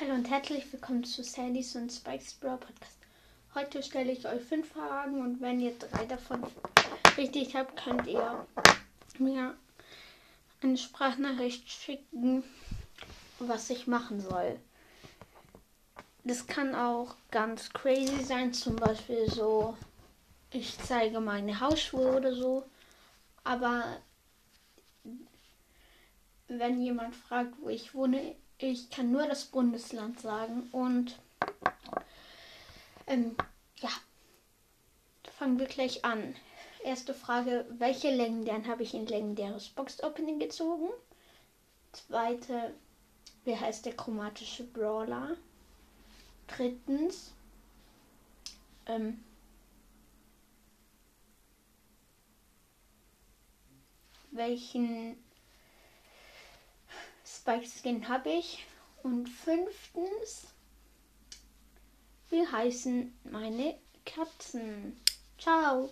Hallo und herzlich willkommen zu Sandys und Spikes Brawl Podcast. Heute stelle ich euch fünf Fragen und wenn ihr drei davon richtig habt, könnt ihr mir eine Sprachnachricht schicken, was ich machen soll. Das kann auch ganz crazy sein, zum Beispiel so, ich zeige meine Hausschuhe oder so. Aber wenn jemand fragt, wo ich wohne, ich kann nur das Bundesland sagen. Und ähm, ja, fangen wir gleich an. Erste Frage, welche legendären habe ich in legendäres Box-Opening gezogen? Zweite, wie heißt der chromatische Brawler? Drittens, ähm, welchen Spike Skin habe ich? Und fünftens, wie heißen meine Katzen? Ciao!